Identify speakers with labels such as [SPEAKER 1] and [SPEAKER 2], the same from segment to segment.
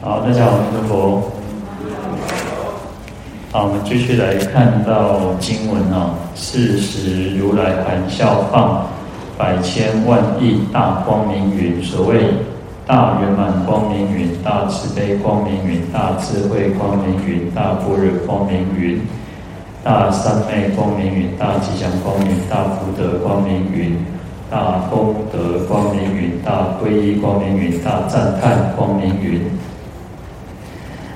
[SPEAKER 1] 好，大家好，我是佛。好，我们继续来看到经文啊。是时如来含笑放百千万亿大光明云，所谓大圆满光明云、大慈悲光明云、大智慧光明云、大般若光明云、大三昧光明云、大吉祥光明、大福德光明云、大功德光明云、大皈依光明云、大赞叹光明云。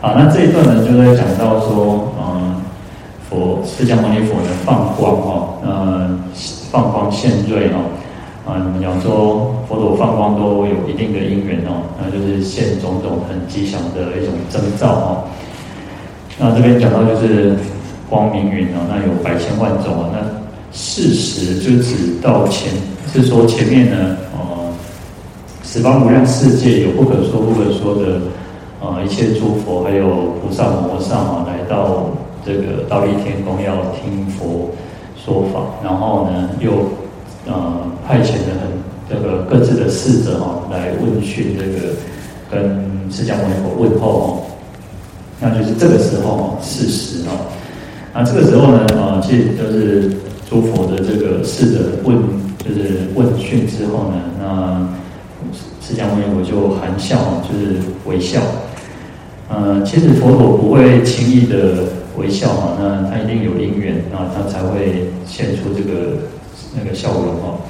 [SPEAKER 1] 好，那这一段呢，就在讲到说，嗯，佛释迦牟尼佛呢放光哦，嗯，放光现瑞哦，啊，你们讲说佛陀放光都有一定的因缘哦，那就是现种种很吉祥的一种征兆哦。那这边讲到就是光明云哦，那有百千万种啊，那事实就指到前，是说前面呢，哦，十方无量世界有不可说不可说的。啊，一切诸佛还有菩萨摩萨啊，来到这个忉利天宫要听佛说法，然后呢，又呃派遣了很这个各自的侍者哈，来问讯这个跟释迦牟尼佛问候哦，那就是这个时候是时哦，那这个时候呢，啊，其实就是诸佛的这个侍者问，就是问讯之后呢，那释迦牟尼佛就含笑，就是微笑。呃，其实佛陀不会轻易的微笑哈，那他一定有因缘，那他才会现出这个那个笑容哈。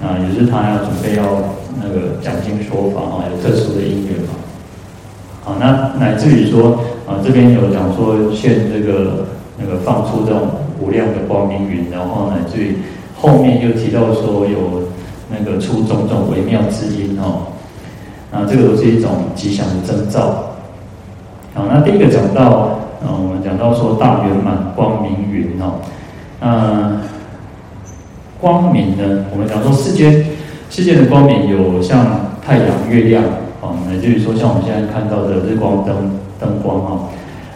[SPEAKER 1] 啊，也是他要准备要那个讲经说法啊，有特殊的因缘嘛。好，那乃至于说啊，这边有讲说现这个那个放出这种无量的光明云，然后乃至于后面又提到说有那个出种种微妙之音哦，那这个都是一种吉祥的征兆。好，那第一个讲到，嗯，我们讲到说大圆满光明云哦，嗯，光明呢，我们讲说世间世界的光明有像太阳、月亮，哦，乃至于说像我们现在看到的日光灯灯光哈，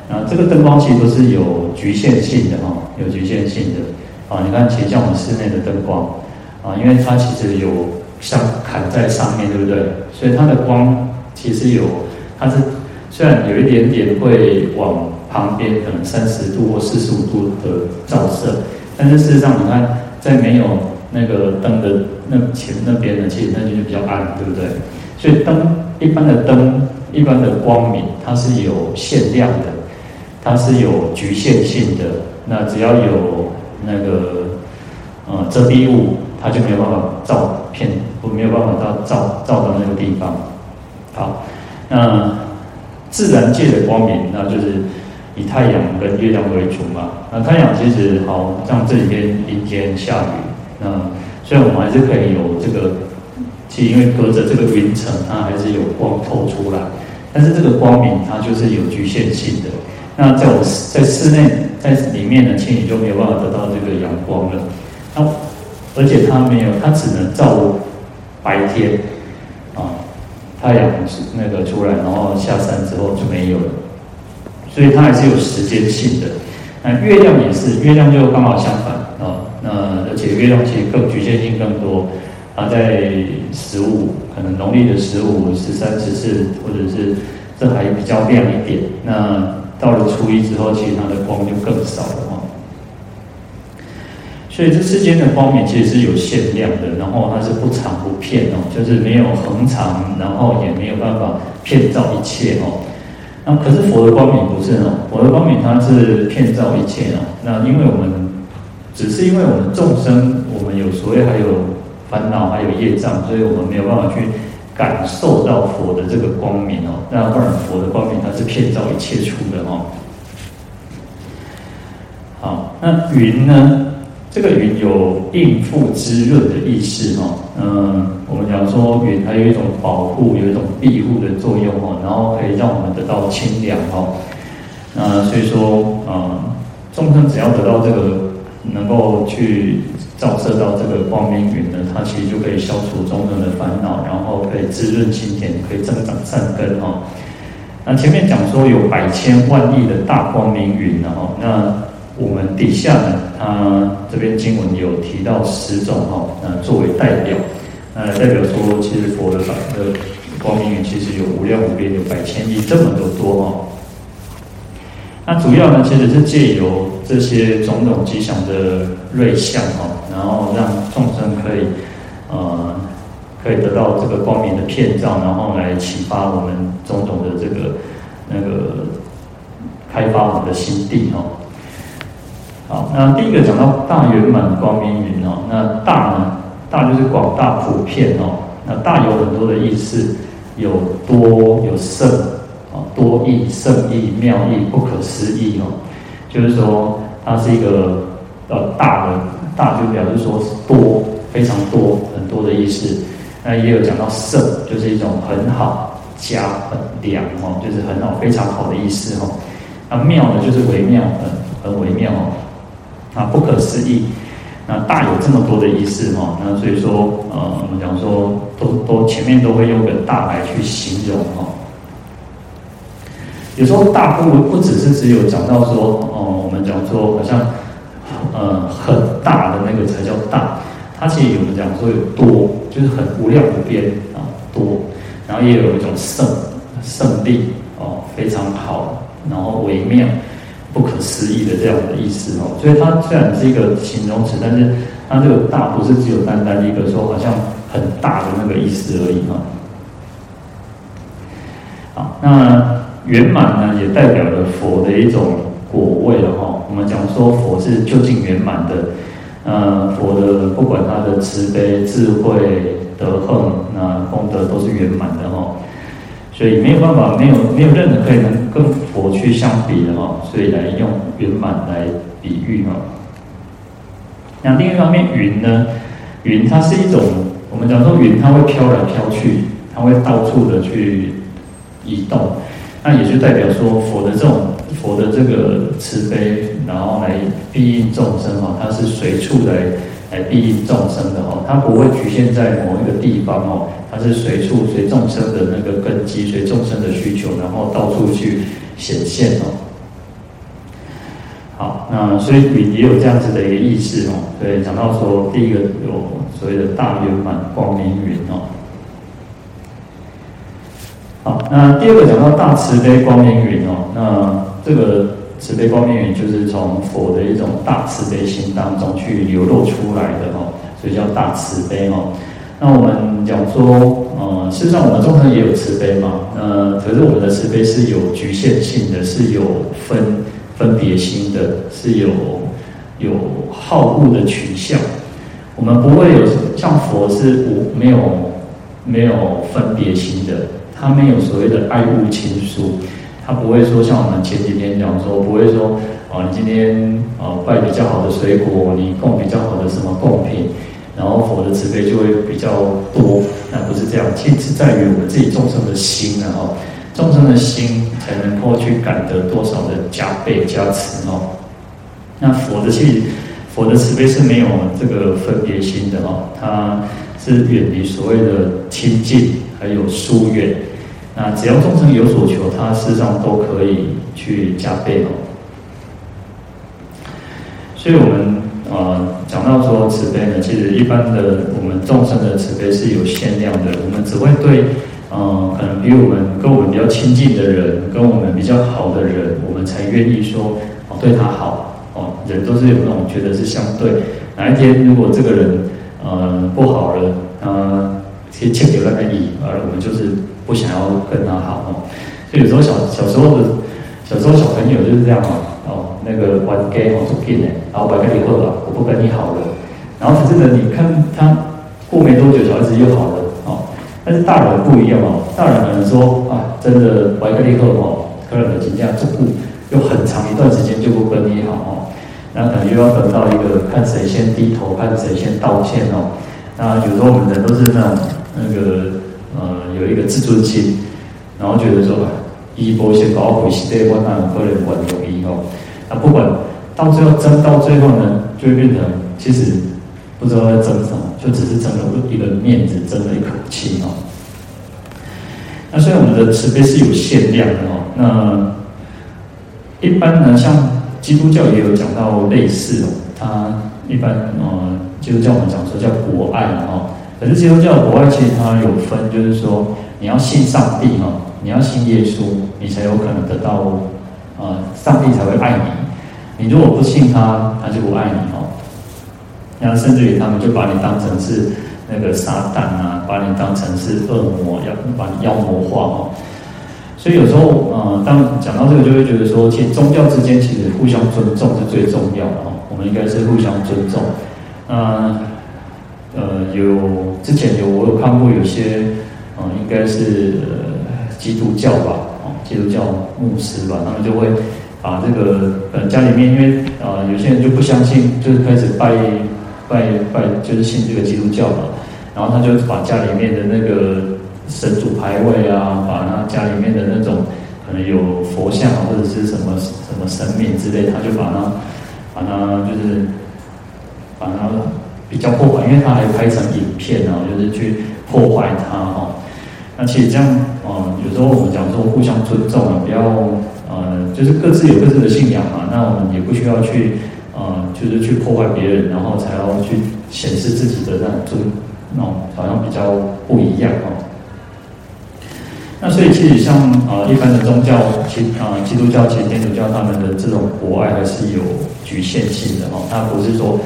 [SPEAKER 1] 那这个灯光其实都是有局限性的哈，有局限性的，啊，你看，其实像我们室内的灯光，啊，因为它其实有像砍在上面，对不对？所以它的光其实有，它是。虽然有一点点会往旁边，可能三十度或四十五度的照射，但是事实上，你看在没有那个灯的那前那边呢，其实那就比较暗，对不对？所以灯一般的灯，一般的光明，它是有限量的，它是有局限性的。那只要有那个呃遮蔽物，它就没有办法照片，不没有办法到照照到那个地方。好，那。自然界的光明，那就是以太阳跟月亮为主嘛。那太阳其实好像这几天阴天下雨，那虽然我们还是可以有这个，其实因为隔着这个云层，它还是有光透出来。但是这个光明它就是有局限性的。那在我在室内在里面呢，其实你就没有办法得到这个阳光了。那而且它没有，它只能照白天啊。太阳是那个出来，然后下山之后就没有了，所以它还是有时间性的。那月亮也是，月亮就刚好相反啊。那而且月亮其实更局限性更多，它在十五，可能农历的十五、十三、十四，或者是这还比较亮一点。那到了初一之后，其实它的光就更少了。所以这世间的光明其实是有限量的，然后它是不长不遍哦，就是没有恒长，然后也没有办法遍照一切哦。那可是佛的光明不是哦，佛的光明它是遍照一切哦。那因为我们只是因为我们众生，我们有所谓还有烦恼，还有业障，所以我们没有办法去感受到佛的这个光明哦。那当然佛的光明它是遍照一切出的哦。好，那云呢？这个云有应付滋润的意思哈，嗯，我们讲说云还有一种保护、有一种庇护的作用哈，然后可以让我们得到清凉哈，那所以说，嗯，众生只要得到这个能够去照射到这个光明云呢，它其实就可以消除众生的烦恼，然后可以滋润心田，可以增长善根哈。那前面讲说有百千万亿的大光明云然后那。我们底下呢，他这边经文有提到十种哈，那作为代表，那，代表说其实佛的法的光明其实有无量无边，有百千亿这么多多哦。那主要呢，其实是借由这些种种吉祥的瑞相哦，然后让众生可以呃可以得到这个光明的片照，然后来启发我们种种的这个那个开发我们的心地哦。好，那第一个讲到大圆满光明云哦，那大呢，大就是广大普遍哦，那大有很多的意思，有多有胜啊，多义、胜义、妙义、不可思议哦，就是说它是一个呃大的，大就表示说是多，非常多很多的意思。那也有讲到胜，就是一种很好、佳、很良哦，就是很好、非常好的意思哦。那妙呢，就是微妙，很很微妙哦。啊，不可思议，那大有这么多的意思哈，那所以说，呃，我们讲说，都都前面都会用个大来去形容哈。有时候大不不只是只有讲到说，哦，我们讲说好像，呃，很大的那个才叫大，它其实我们讲说有多，就是很无量无边啊，多，然后也有一种胜胜利哦，非常好，然后微妙。不可思议的这样的意思哦，所以它虽然是一个形容词，但是它这个大不是只有单单一个说好像很大的那个意思而已哈。好，那圆满呢，也代表了佛的一种果位了哈。我们讲说佛是究竟圆满的，呃，佛的不管他的慈悲、智慧、德恨，那功德都是圆满的哈。所以没有办法，没有没有任何可以能跟佛去相比的哈，所以来用圆满来比喻哈。那另一方面，云呢？云它是一种，我们讲说云它会飘来飘去，它会到处的去移动，那也就代表说佛的这种佛的这个慈悲，然后来庇应众生哈，它是随处来来庇应众生的哈，它不会局限在某一个地方哦。它是随处随众生的那个根基，随众生的需求，然后到处去显现哦。好，那所以也也有这样子的一个意思哦。对讲到说，第一个有所谓的大圆满光明云哦。好，那第二个讲到大慈悲光明云哦，那这个慈悲光明云就是从佛的一种大慈悲心当中去流露出来的哦，所以叫大慈悲哦。那我们讲说，呃，事实上我们众生也有慈悲嘛，呃，可是我们的慈悲是有局限性的，是有分分别心的，是有有好恶的取向。我们不会有像佛是无没有没有分别心的，他没有所谓的爱恶亲疏，他不会说像我们前几天讲说，不会说，啊，你今天啊拜比较好的水果，你供比较好的什么贡品。然后佛的慈悲就会比较多，那不是这样，其实在于我们自己众生的心啊，哦，众生的心才能够去感得多少的加倍加持哦。那佛的气佛的慈悲是没有这个分别心的哦，它是远离所谓的亲近还有疏远，那只要众生有所求，它事实上都可以去加倍哦。所以我们。呃，讲到说慈悲呢，其实一般的我们众生的慈悲是有限量的，我们只会对，呃，可能比我们跟我们比较亲近的人，跟我们比较好的人，我们才愿意说哦对他好哦。人都是有那种觉得是相对，哪一天如果这个人呃不好了，呃，其实欠有那个意，而我们就是不想要跟他好哦。所以有时候小小时候的小时候小朋友就是这样哦。那个玩 gay 哦，做 gay 呢，然后玩跟你后了，我不跟你好了，然后可是呢，你看他过没多久，小孩子又好了哦。但是大人不一样哦，大人可能说啊，真的玩跟你后哦，可能人家照顾，又很长一段时间就不跟你好哦，那可能又要等到一个看谁先低头，看谁先道歉哦。那有时候我们人都是那种那个呃，有一个自尊心，然后觉得说。一波先搞回事，对，我那个人管有意哦。那不管到最后争到最后呢，就会变成其实不知道在争什么，就只是争了一个面子，争了一口气哦。那虽然我们的慈悲是有限量的哦，那一般呢，像基督教也有讲到类似哦，它一般呃，基督教我们讲说叫博爱哦。可是基督教博爱其实它有分，就是说。你要信上帝哈，你要信耶稣，你才有可能得到，呃，上帝才会爱你。你如果不信他，他就不爱你哦。那甚至于他们就把你当成是那个撒旦啊，把你当成是恶魔，要把你妖魔化哦。所以有时候，呃，当讲到这个，就会觉得说，其实宗教之间其实互相尊重是最重要的哦。我们应该是互相尊重。嗯，呃，有之前有我有看过有些，呃，应该是，呃，基督教吧，哦，基督教牧师吧，他们就会把这个呃家里面，因为呃有些人就不相信，就是开始拜拜拜，就是信这个基督教嘛，然后他就把家里面的那个神主牌位啊，把他家里面的那种可能有佛像或者是什么什么神明之类，他就把它把它就是。把它比较破坏，因为他还拍成影片啊，就是去破坏它哦。那其实这样，呃，有时候我们讲说互相尊重啊，不要呃，就是各自有各自的信仰嘛。那我们也不需要去呃，就是去破坏别人，然后才要去显示自己的那种那种好像比较不一样哦。那所以其实像呃一般的宗教，其啊、呃、基督教、其实天主教他们的这种博爱还是有局限性的哦，他不是说。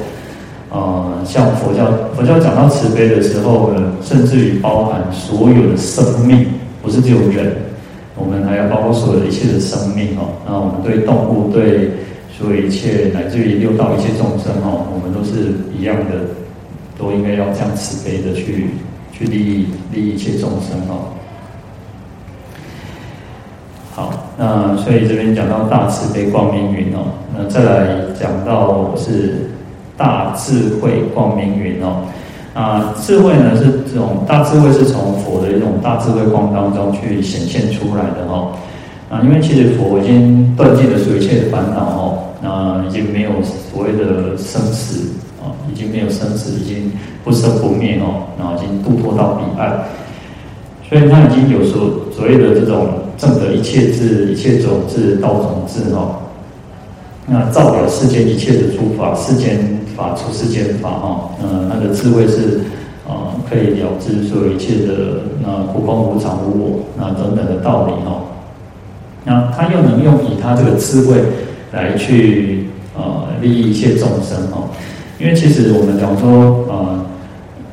[SPEAKER 1] 呃，像佛教，佛教讲到慈悲的时候呢，甚至于包含所有的生命，不是只有人，我们还要包括所有一切的生命哦。那我们对动物，对所有一切，乃至于六道一切众生哦，我们都是一样的，都应该要这样慈悲的去去利益利益一切众生哦。好，那所以这边讲到大慈悲光明云哦，那再来讲到是。大智慧光明云哦，啊，智慧呢是这种大智慧是从佛的一种大智慧光当中去显现出来的哦，啊，因为其实佛已经断尽了所有一切的烦恼哦，那已经没有所谓的生死啊，已经没有生死，已经不生不灭哦，然后已经度脱到彼岸，所以他已经有所所谓的这种正得一切智、一切种智、道种智哦，那照了世间一切的诸法，世间。法出世间法哈，嗯，那个智慧是，啊，可以了知所有一切的那空空无常无我那等等的道理哈。那他又能用以他这个智慧来去呃利益一切众生哈。因为其实我们讲说，呃，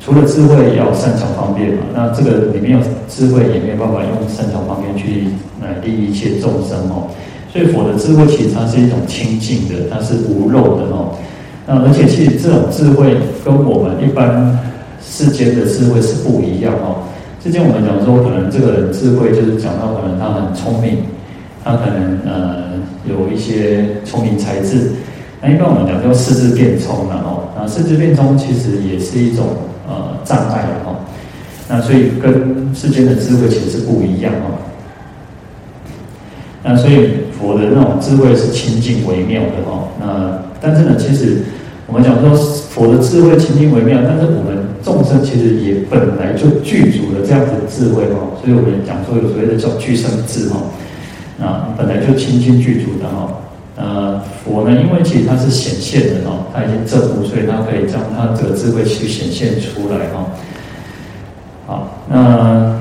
[SPEAKER 1] 除了智慧要善巧方便嘛，那这个里面有智慧也没有办法用善巧方便去来利益一切众生哦。所以佛的智慧其实它是一种清净的，它是无漏的哦。那而且其实这种智慧跟我们一般世间的智慧是不一样哦。之前我们讲说，可能这个人智慧就是讲到可能他很聪明，他可能呃有一些聪明才智。那一般我们讲叫四智辩聪了哦。那四智辩聪其实也是一种呃障碍哦。那所以跟世间的智慧其实是不一样哦。那所以佛的那种智慧是清净微妙的哦。那但是呢，其实我们讲说佛的智慧清净微妙，但是我们众生其实也本来就具足了这样子的智慧哈，所以我们讲说有所谓的叫具生智哈，啊，本来就清净具足的哈，呃，佛呢，因为其实它是显现的哈，它已经证悟，所以它可以将它这个智慧去显现出来哈。好，那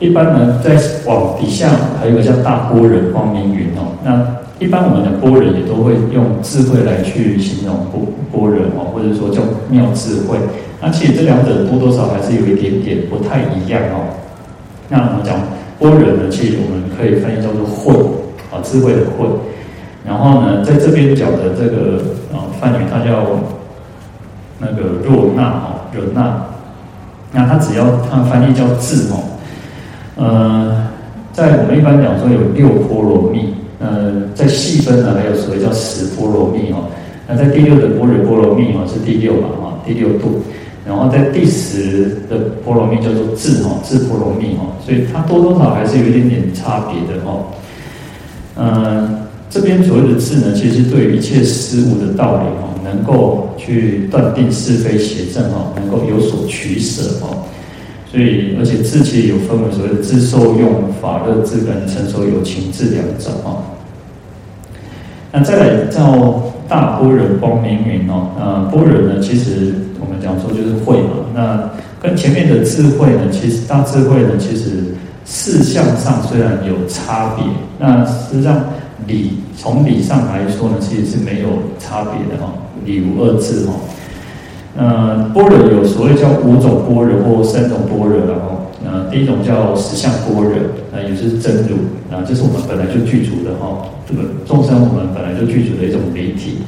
[SPEAKER 1] 一般呢，在往底下还有一个叫大波人光明云哦，那。一般我们的般若也都会用智慧来去形容般般若哦，或者说叫妙智慧。那其实这两者多多少还是有一点点不太一样哦。那我们讲般若呢，其实我们可以翻译叫做慧啊，智慧的慧。然后呢，在这边讲的这个啊梵语，它叫那个若那哦，若那。那它只要它翻译叫智哦，呃，在我们一般讲说有六波罗蜜。呃，在细分呢，还有所谓叫十波罗蜜哈。那在第六的般若波罗蜜哈，是第六嘛哈，第六度。然后在第十的波罗蜜叫做智哈，智波罗蜜哈。所以它多多少还是有一点点差别的哈。嗯，这边所谓的智呢，其实对一切事物的道理哈，能够去断定是非邪正哈，能够有所取舍哈。所以，而且智其实有分为所谓的智受用、法乐智跟成熟有情智两种啊。那再来叫大波人光明云哦，呃，波人呢，其实我们讲说就是慧嘛。那跟前面的智慧呢，其实大智慧呢，其实事项上虽然有差别，那实际上理从理上来说呢，其实是没有差别的哈，理无二致哈。呃，般若有所谓叫五种般若或三种般若然后，呃，第一种叫实相般若，啊也就是真如，啊，这是我们本来就具足的哈，这个众生我们本来就具足的一种离体，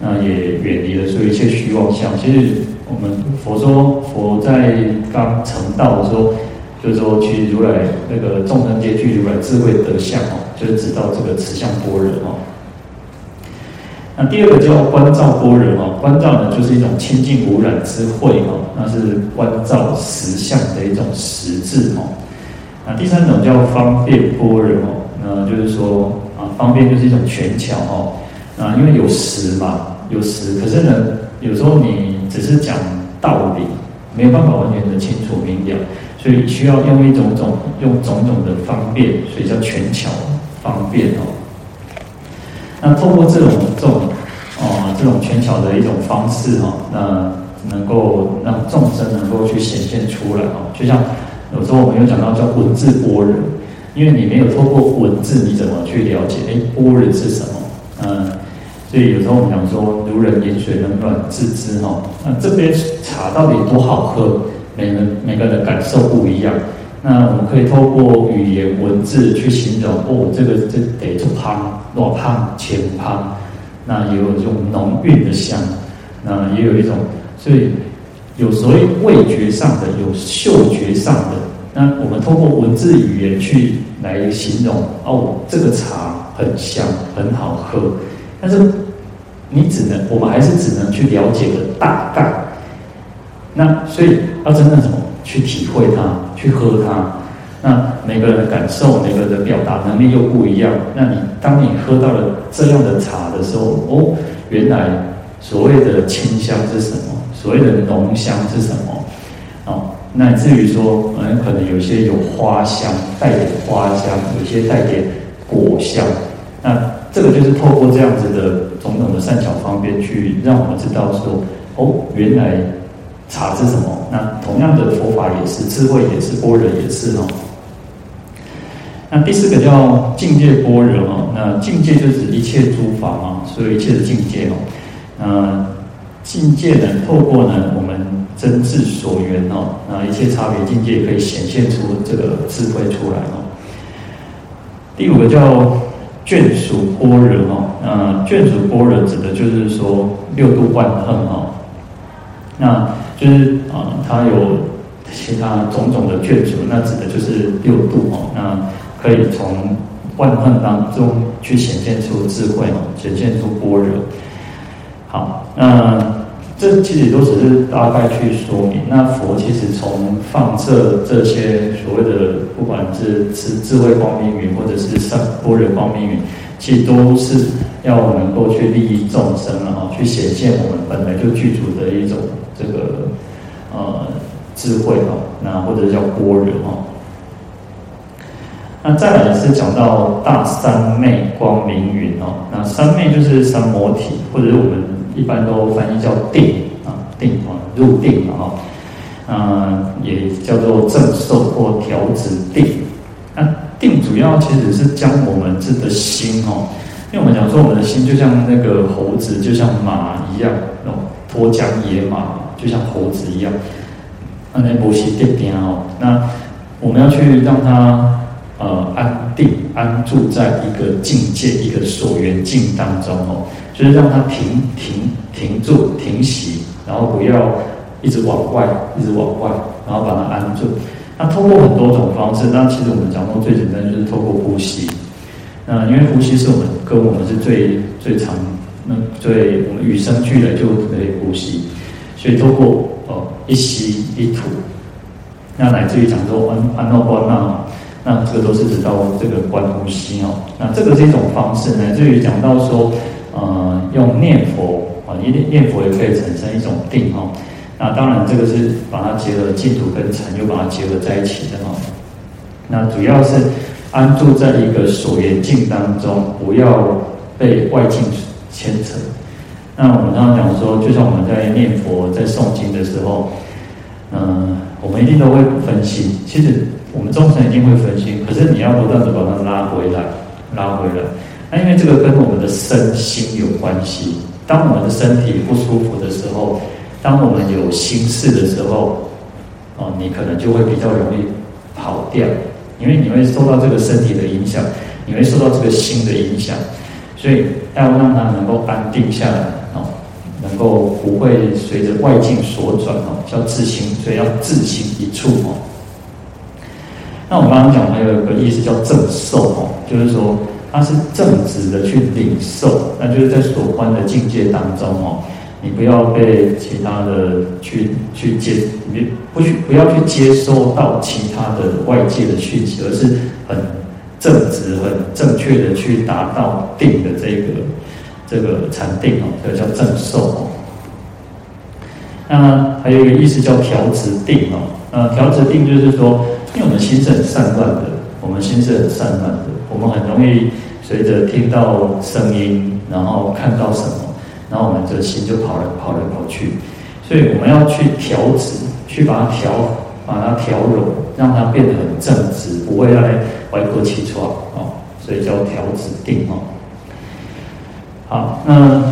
[SPEAKER 1] 那也远离了所有一切虚妄相。其实我们佛说佛在刚成道的时候，就是说其如来那个众生皆具如来智慧德相哦，就是指到这个实相般若哦。那第二个叫观照般若哦，观照呢就是一种清净无染之慧哦，那是观照实相的一种实质哦。那第三种叫方便般若哦，那就是说啊，方便就是一种权巧哦。啊，因为有实嘛，有实，可是呢，有时候你只是讲道理，没有办法完全的清楚明了，所以需要用一种种用种种的方便，所以叫权巧方便哦。那透过这种这种、这种权巧的一种方式哈，那能够让众生能够去显现出来哦。就像有时候我们有讲到叫文字般若，因为你没有透过文字，你怎么去了解？哎，般若是什么？嗯，所以有时候我们讲说，如人饮水，冷暖自知哈。那这杯茶到底多好喝？每个每个人的感受不一样。那我们可以透过语言文字去形容哦，这个这得做胖，多胖，浅胖，那也有一种浓郁的香，那也有一种，所以有所谓味觉上的，有嗅觉上的。那我们通过文字语言去来形容哦，这个茶很香，很好喝。但是你只能，我们还是只能去了解个大概。那所以要真正什么？去体会它，去喝它。那每个人的感受，每个人的表达能力又不一样。那你当你喝到了这样的茶的时候，哦，原来所谓的清香是什么？所谓的浓香是什么？哦，那至于说，嗯，可能有些有花香，带点花香；有些带点果香。那这个就是透过这样子的种种的善巧方便，去让我们知道说，哦，原来。茶是什么？那同样的佛法也是，智慧也是，般若也是哦。那第四个叫境界般若哦。那境界就指一切诸法嘛，所有一切的境界哦。那境界呢，透过呢我们真智所缘哦，那一切差别境界可以显现出这个智慧出来哦。第五个叫眷属般若哦。那眷属般若指的就是说六度万行哦。那就是啊，它有其他种种的眷属，那指的就是六度哦。那可以从万行当中去显现出智慧哦，显现出般若。好，那这其实都只是大概去说明。那佛其实从放射这些所谓的，不管是智智慧光明云，或者是上般若光明云，其实都是要能够去利益众生啊，去显现我们本来就具足的一种。这个呃智慧啊，那或者叫般若啊。那再来是讲到大三昧光明云哦，那三昧就是三摩体，或者我们一般都翻译叫定啊，定啊，入定了啊，嗯，也叫做正受或调止定。那定主要其实是将我们自己的心哦，因为我们讲说我们的心就像那个猴子，就像马一样哦，脱缰野马。就像猴子一样，那那摩西点点哦，那我们要去让它呃安定安住在一个境界一个所缘境当中哦，就是让他停停停住停息，然后不要一直往外一直往外，然后把它安住。那通过很多种方式，那其实我们讲过最简单就是透过呼吸。那因为呼吸是我们跟我们是最最常那最我们与生俱来就可以呼吸。所以透过哦一吸一吐，那乃至于讲说安安乐观那，那这个都是指到这个观呼吸哦。那这个是一种方式，呢至于讲到说，呃，用念佛啊，念念佛也可以产生一种定哦。那当然这个是把它结合净土跟禅，又把它结合在一起的哦。那主要是安住在一个所缘境当中，不要被外境牵扯。那我们刚刚讲说，就像我们在念佛、在诵经的时候，嗯、我们一定都会分心。其实我们众生一定会分心，可是你要不断的把它拉回来，拉回来。那因为这个跟我们的身心有关系。当我们的身体不舒服的时候，当我们有心事的时候，哦，你可能就会比较容易跑掉，因为你会受到这个身体的影响，你会受到这个心的影响，所以要让它能够安定下来，哦，能够不会随着外境所转，哦，叫自心，所以要自心一处，哦。那我们刚刚讲还有一个意思叫正受，哦，就是说。它是正直的去领受，那就是在所观的境界当中哦，你不要被其他的去去接，你不去不要去接收到其他的外界的讯息，而是很正直、很正确的去达到定的这个这个禅定哦，这个叫正受哦。那还有一个意思叫调直定哦，呃，调止定就是说，因为我们心是很散乱的，我们心是很散乱的，我们很容易。随着听到声音，然后看到什么，然后我们的心就跑来跑来跑去，所以我们要去调止，去把它调，把它调柔，让它变得很正直，不会让人歪过起错哦，所以叫调止定哦。好，那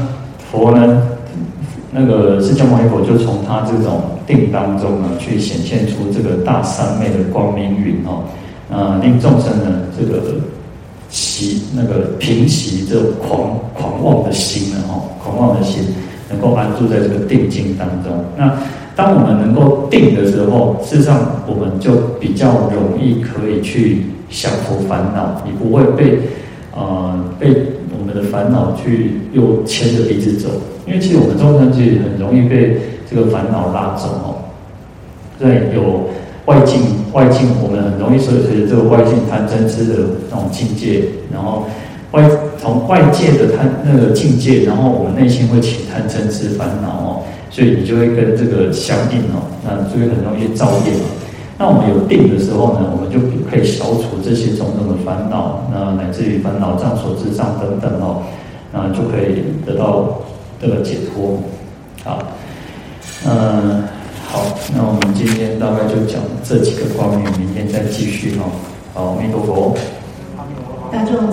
[SPEAKER 1] 佛呢，那个释迦牟尼佛就从他这种定当中呢，去显现出这个大三昧的光明云哦，啊，令众生呢这个。习那个平息这狂狂妄的心呢？哦，狂妄的心能够安住在这个定境当中。那当我们能够定的时候，事实上我们就比较容易可以去降伏烦恼。你不会被呃被我们的烦恼去又牵着鼻子走，因为其实我们众生其实很容易被这个烦恼拉走哦。对，有。外境，外境，我们很容易随随着这个外境贪嗔痴的那种境界，然后外从外界的贪那个境界，然后我们内心会起贪嗔痴烦恼哦，所以你就会跟这个相应哦，那所以很容易造业。那我们有定的时候呢，我们就可以消除这些种种的烦恼，那乃至于烦恼障、所知障等等哦，那就可以得到这个解脱。好，嗯。好，那我们今天大概就讲这几个方面，明天再继续哦。好，阿弥陀佛。大众。